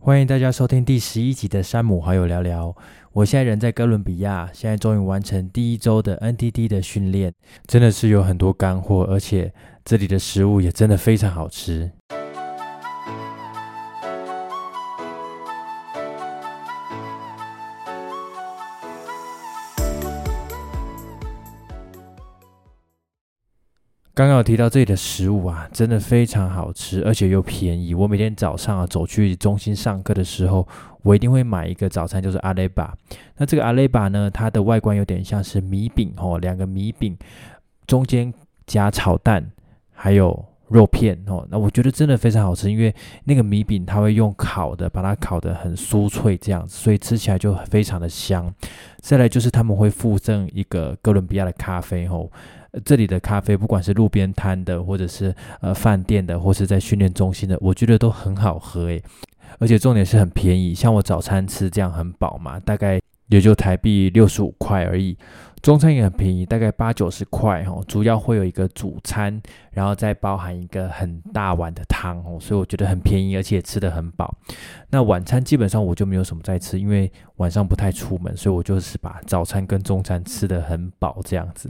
欢迎大家收听第十一集的山姆好友聊聊。我现在人在哥伦比亚，现在终于完成第一周的 NTT 的训练，真的是有很多干货，而且这里的食物也真的非常好吃。刚刚有提到这里的食物啊，真的非常好吃，而且又便宜。我每天早上啊走去中心上课的时候，我一定会买一个早餐，就是阿雷巴。那这个阿雷巴呢，它的外观有点像是米饼哦，两个米饼中间夹炒蛋，还有肉片哦。那我觉得真的非常好吃，因为那个米饼它会用烤的，把它烤得很酥脆这样子，所以吃起来就非常的香。再来就是他们会附赠一个哥伦比亚的咖啡哦。这里的咖啡，不管是路边摊的，或者是呃饭店的，或是在训练中心的，我觉得都很好喝诶。而且重点是很便宜，像我早餐吃这样很饱嘛，大概也就台币六十五块而已。中餐也很便宜，大概八九十块哦。主要会有一个主餐，然后再包含一个很大碗的汤哦，所以我觉得很便宜，而且吃的很饱。那晚餐基本上我就没有什么在吃，因为晚上不太出门，所以我就是把早餐跟中餐吃的很饱这样子。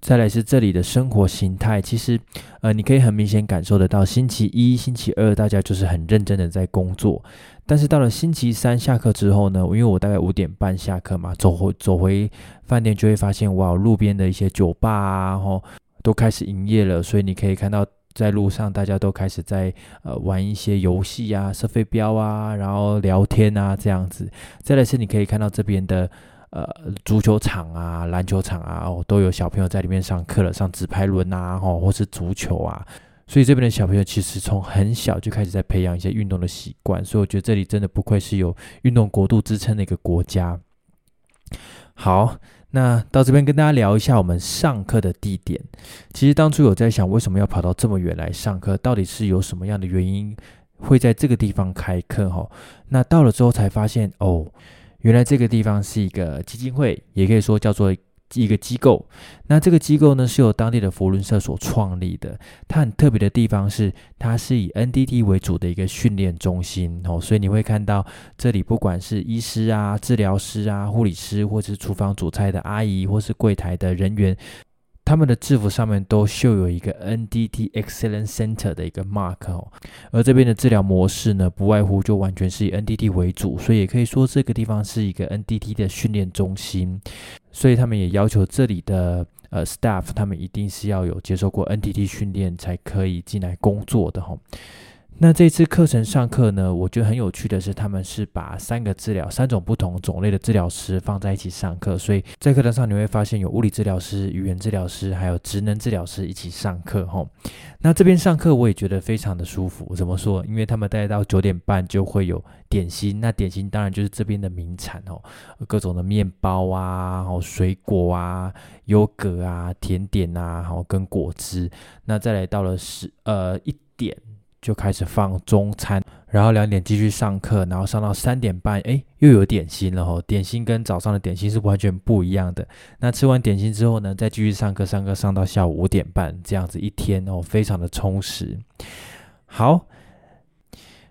再来是这里的生活形态，其实，呃，你可以很明显感受得到，星期一、星期二大家就是很认真的在工作，但是到了星期三下课之后呢，因为我大概五点半下课嘛，走回走回饭店就会发现，哇，路边的一些酒吧啊，吼，都开始营业了，所以你可以看到在路上大家都开始在呃玩一些游戏啊、射飞镖啊，然后聊天啊这样子。再来是你可以看到这边的。呃，足球场啊，篮球场啊，哦，都有小朋友在里面上课了，上纸牌轮啊，哦，或是足球啊，所以这边的小朋友其实从很小就开始在培养一些运动的习惯，所以我觉得这里真的不愧是有运动国度之称的一个国家。好，那到这边跟大家聊一下我们上课的地点。其实当初有在想，为什么要跑到这么远来上课？到底是有什么样的原因会在这个地方开课？哈，那到了之后才发现，哦。原来这个地方是一个基金会，也可以说叫做一个机构。那这个机构呢，是由当地的佛伦社所创立的。它很特别的地方是，它是以 NDT 为主的一个训练中心哦。所以你会看到这里，不管是医师啊、治疗师啊、护理师，或是厨房煮菜的阿姨，或是柜台的人员。他们的制服上面都绣有一个 NDT Excellent Center 的一个 mark 哦，而这边的治疗模式呢，不外乎就完全是以 NDT 为主，所以也可以说这个地方是一个 NDT 的训练中心，所以他们也要求这里的呃 staff 他们一定是要有接受过 NDT 训练才可以进来工作的哈。那这次课程上课呢，我觉得很有趣的是，他们是把三个治疗、三种不同种类的治疗师放在一起上课，所以在课堂上你会发现有物理治疗师、语言治疗师，还有职能治疗师一起上课吼。那这边上课我也觉得非常的舒服，怎么说？因为他们待到九点半就会有点心，那点心当然就是这边的名产哦，各种的面包啊、水果啊、优格啊、甜点啊，然后跟果汁。那再来到了十呃一点。就开始放中餐，然后两点继续上课，然后上到三点半，哎，又有点心了吼。点心跟早上的点心是完全不一样的。那吃完点心之后呢，再继续上课，上课上到下午五点半，这样子一天哦，非常的充实。好，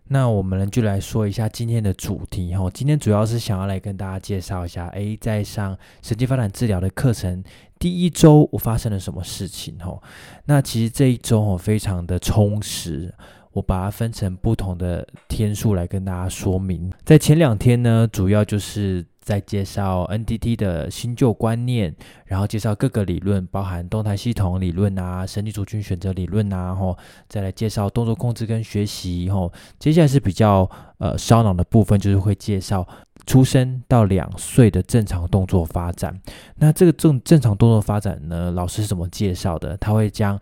那我们就来说一下今天的主题哦。今天主要是想要来跟大家介绍一下，哎，在上神经发展治疗的课程第一周，我发生了什么事情吼？那其实这一周哦，非常的充实。我把它分成不同的天数来跟大家说明。在前两天呢，主要就是在介绍 NDT 的新旧观念，然后介绍各个理论，包含动态系统理论啊、神经族群选择理论啊，吼，再来介绍动作控制跟学习，吼。接下来是比较呃烧脑的部分，就是会介绍出生到两岁的正常动作发展。那这个正正常动作发展呢，老师是怎么介绍的？他会将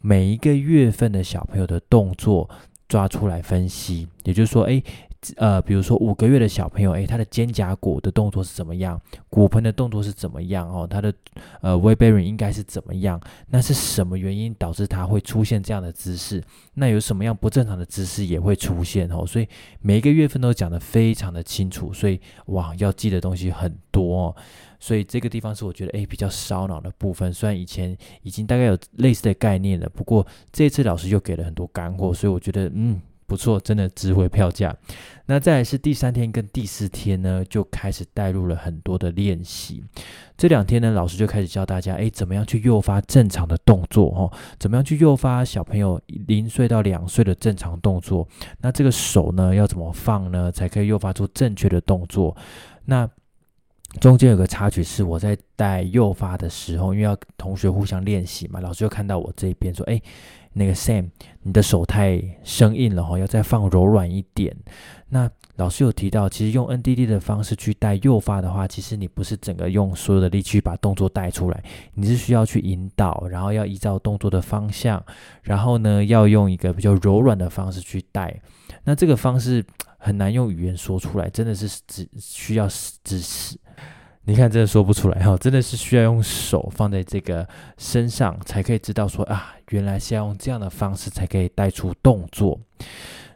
每一个月份的小朋友的动作抓出来分析，也就是说，哎，呃，比如说五个月的小朋友，哎，他的肩胛骨的动作是怎么样，骨盆的动作是怎么样哦，他的呃 w e bearing 应该是怎么样？那是什么原因导致他会出现这样的姿势？那有什么样不正常的姿势也会出现哦？所以每一个月份都讲得非常的清楚，所以哇，要记的东西很多。哦。所以这个地方是我觉得诶比较烧脑的部分，虽然以前已经大概有类似的概念了，不过这次老师又给了很多干货，所以我觉得嗯不错，真的值回票价。那再来是第三天跟第四天呢，就开始带入了很多的练习。这两天呢，老师就开始教大家，哎，怎么样去诱发正常的动作，哦，怎么样去诱发小朋友零岁到两岁的正常动作？那这个手呢，要怎么放呢，才可以诱发出正确的动作？那中间有个插曲是我在带诱发的时候，因为要同学互相练习嘛，老师就看到我这边说，哎。那个 Sam，你的手太生硬了哈，要再放柔软一点。那老师有提到，其实用 NDD 的方式去带诱发的话，其实你不是整个用所有的力气把动作带出来，你是需要去引导，然后要依照动作的方向，然后呢要用一个比较柔软的方式去带。那这个方式很难用语言说出来，真的是只需要只是。你看，真的说不出来哈，真的是需要用手放在这个身上，才可以知道说啊，原来是要用这样的方式才可以带出动作。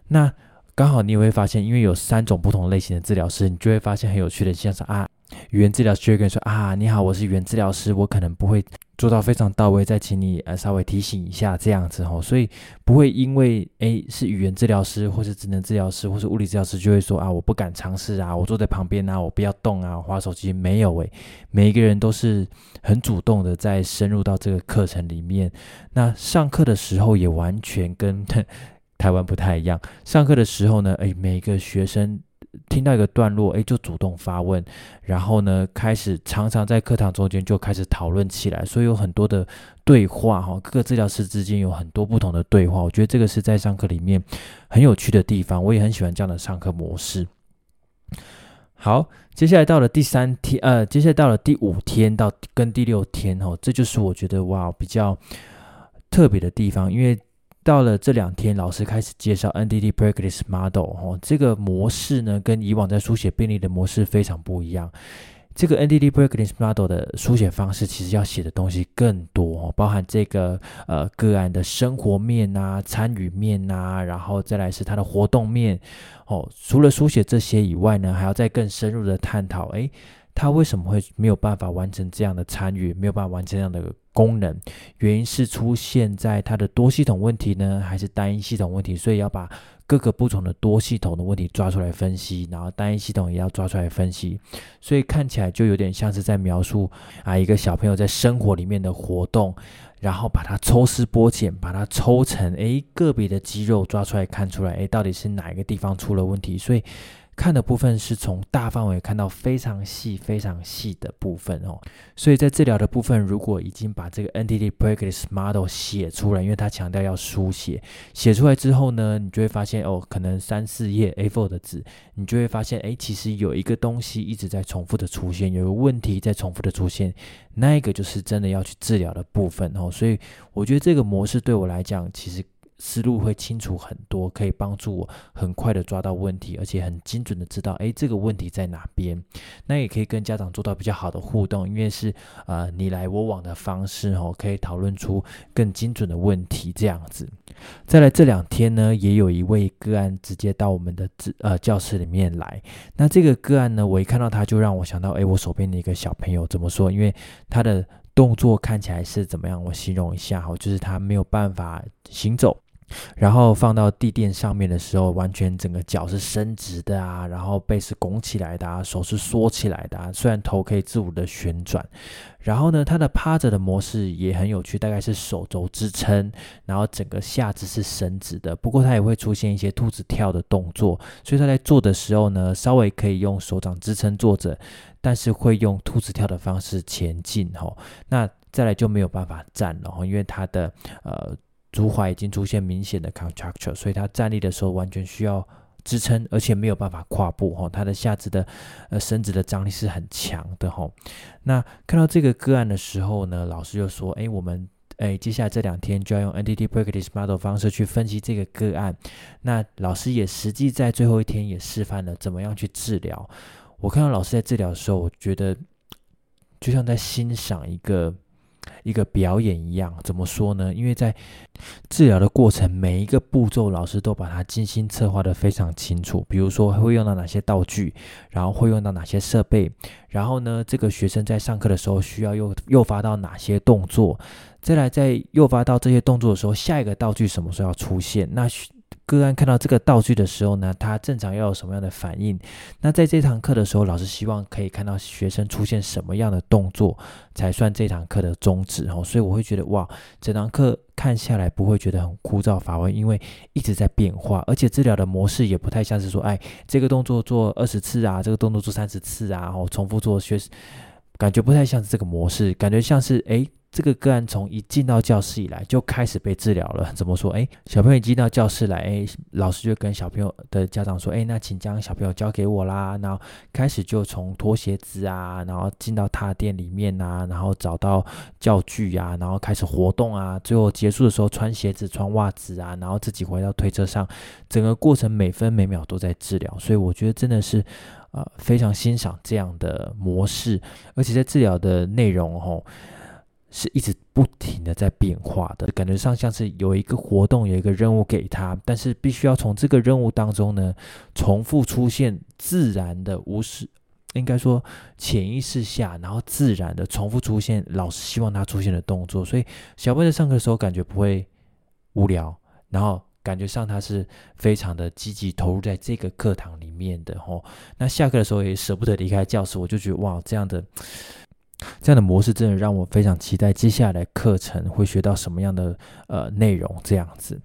那刚好你也会发现，因为有三种不同类型的治疗师，你就会发现很有趣的现象是啊。语言治疗师会跟你说啊，你好，我是语言治疗师，我可能不会做到非常到位，再请你呃稍微提醒一下这样子吼，所以不会因为诶是语言治疗师或是职能治疗师或是物理治疗师就会说啊我不敢尝试啊，我坐在旁边啊，我不要动啊，划手机。没有诶，每一个人都是很主动的在深入到这个课程里面，那上课的时候也完全跟 台湾不太一样，上课的时候呢，诶，每个学生。听到一个段落，哎，就主动发问，然后呢，开始常常在课堂中间就开始讨论起来，所以有很多的对话哈，各个治疗师之间有很多不同的对话，我觉得这个是在上课里面很有趣的地方，我也很喜欢这样的上课模式。好，接下来到了第三天，呃，接下来到了第五天到跟第六天哦，这就是我觉得哇比较特别的地方，因为。到了这两天，老师开始介绍 NDD Practice Model 哦，这个模式呢，跟以往在书写病例的模式非常不一样。这个 NDD Practice Model 的书写方式，其实要写的东西更多，包含这个呃个案的生活面啊、参与面啊，然后再来是他的活动面哦。除了书写这些以外呢，还要再更深入的探讨，诶，他为什么会没有办法完成这样的参与，没有办法完成这样的？功能原因是出现在它的多系统问题呢，还是单一系统问题？所以要把各个不同的多系统的问题抓出来分析，然后单一系统也要抓出来分析。所以看起来就有点像是在描述啊一个小朋友在生活里面的活动，然后把它抽丝剥茧，把它抽成诶个别的肌肉抓出来看出来，诶到底是哪一个地方出了问题？所以。看的部分是从大范围看到非常细、非常细的部分哦，所以在治疗的部分，如果已经把这个 NDT Practice Model 写出来，因为它强调要书写，写出来之后呢，你就会发现哦，可能三四页 A4 的纸，你就会发现，哎，其实有一个东西一直在重复的出现，有一个问题在重复的出现，那一个就是真的要去治疗的部分哦，所以我觉得这个模式对我来讲，其实。思路会清楚很多，可以帮助我很快的抓到问题，而且很精准的知道，哎，这个问题在哪边。那也可以跟家长做到比较好的互动，因为是呃你来我往的方式哦，可以讨论出更精准的问题这样子。再来这两天呢，也有一位个案直接到我们的呃教室里面来。那这个个案呢，我一看到他就让我想到，哎，我手边的一个小朋友怎么说？因为他的动作看起来是怎么样？我形容一下哈，就是他没有办法行走。然后放到地垫上面的时候，完全整个脚是伸直的啊，然后背是拱起来的啊，手是缩起来的啊。虽然头可以自我的旋转，然后呢，它的趴着的模式也很有趣，大概是手肘支撑，然后整个下肢是伸直的。不过它也会出现一些兔子跳的动作，所以它在做的时候呢，稍微可以用手掌支撑坐着，但是会用兔子跳的方式前进吼。那再来就没有办法站了，因为它的呃。足踝已经出现明显的 contracture，所以他站立的时候完全需要支撑，而且没有办法跨步哈。他的下肢的呃伸直的张力是很强的哈。那看到这个个案的时候呢，老师就说：哎，我们哎接下来这两天就要用 NDT Practice Model 方式去分析这个个案。那老师也实际在最后一天也示范了怎么样去治疗。我看到老师在治疗的时候，我觉得就像在欣赏一个。一个表演一样，怎么说呢？因为在治疗的过程，每一个步骤，老师都把它精心策划的非常清楚。比如说会用到哪些道具，然后会用到哪些设备，然后呢，这个学生在上课的时候需要诱诱发到哪些动作，再来在诱发到这些动作的时候，下一个道具什么时候要出现？那个案看到这个道具的时候呢，他正常要有什么样的反应？那在这堂课的时候，老师希望可以看到学生出现什么样的动作，才算这堂课的终止哦。所以我会觉得哇，整堂课看下来不会觉得很枯燥乏味，因为一直在变化，而且治疗的模式也不太像是说，哎，这个动作做二十次啊，这个动作做三十次啊，然后重复做学，感觉不太像是这个模式，感觉像是哎。这个个案从一进到教室以来就开始被治疗了。怎么说？哎，小朋友一进到教室来，哎，老师就跟小朋友的家长说：“哎，那请将小朋友交给我啦。”然后开始就从脱鞋子啊，然后进到踏垫里面啊，然后找到教具啊，然后开始活动啊。最后结束的时候穿鞋子、穿袜子啊，然后自己回到推车上。整个过程每分每秒都在治疗，所以我觉得真的是呃非常欣赏这样的模式，而且在治疗的内容吼。是一直不停的在变化的，感觉上像是有一个活动，有一个任务给他，但是必须要从这个任务当中呢，重复出现自然的无视，应该说潜意识下，然后自然的重复出现老师希望他出现的动作，所以小朋友在上课的时候感觉不会无聊，然后感觉上他是非常的积极投入在这个课堂里面的吼，那下课的时候也舍不得离开教室，我就觉得哇，这样的。这样的模式真的让我非常期待接下来课程会学到什么样的呃内容。这样子，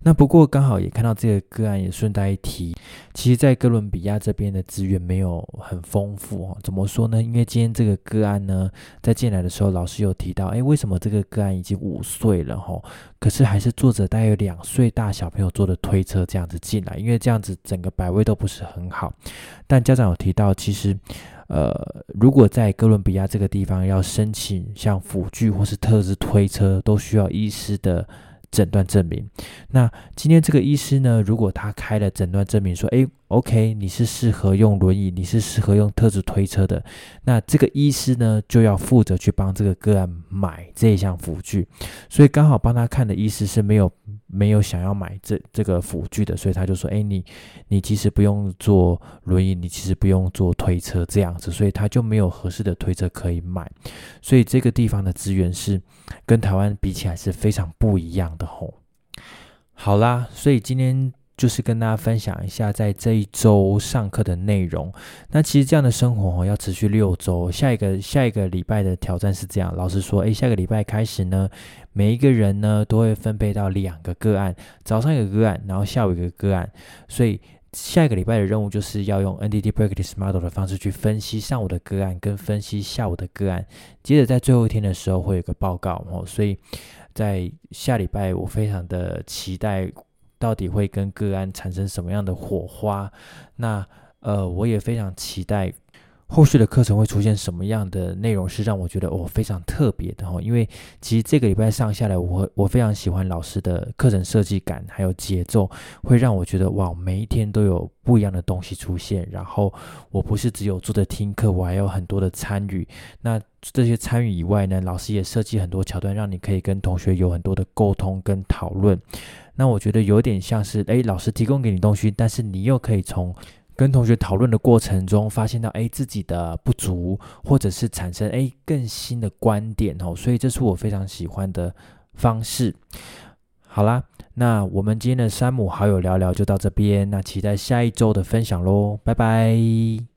那不过刚好也看到这个个案，也顺带一提，其实，在哥伦比亚这边的资源没有很丰富哦。怎么说呢？因为今天这个个案呢，在进来的时候，老师有提到，哎，为什么这个个案已经五岁了哈，可是还是坐着大概有两岁大小朋友坐的推车这样子进来，因为这样子整个摆位都不是很好。但家长有提到，其实。呃，如果在哥伦比亚这个地方要申请像辅具或是特制推车，都需要医师的诊断证明。那今天这个医师呢，如果他开了诊断证明说，诶 o k 你是适合用轮椅，你是适合用特制推车的，那这个医师呢就要负责去帮这个个案买这一项辅具。所以刚好帮他看的医师是没有。没有想要买这这个辅具的，所以他就说：“哎，你你其实不用坐轮椅，你其实不用坐推车这样子，所以他就没有合适的推车可以买。所以这个地方的资源是跟台湾比起来是非常不一样的吼。好啦，所以今天。”就是跟大家分享一下，在这一周上课的内容。那其实这样的生活要持续六周。下一个下一个礼拜的挑战是这样：老师说，诶，下个礼拜开始呢，每一个人呢都会分配到两个个案，早上一个个案，然后下午一个个案。所以下一个礼拜的任务就是要用 NDT Practice Model 的方式去分析上午的个案，跟分析下午的个案。接着在最后一天的时候会有个报告哦。所以在下礼拜，我非常的期待。到底会跟个案产生什么样的火花？那呃，我也非常期待后续的课程会出现什么样的内容，是让我觉得哦非常特别的哈。因为其实这个礼拜上下来，我我非常喜欢老师的课程设计感，还有节奏，会让我觉得哇，每一天都有不一样的东西出现。然后我不是只有坐着听课，我还有很多的参与。那这些参与以外呢，老师也设计很多桥段，让你可以跟同学有很多的沟通跟讨论。那我觉得有点像是，哎，老师提供给你东西，但是你又可以从跟同学讨论的过程中，发现到，哎，自己的不足，或者是产生，哎，更新的观点哦。所以这是我非常喜欢的方式。好啦，那我们今天的山姆好友聊聊就到这边，那期待下一周的分享喽，拜拜。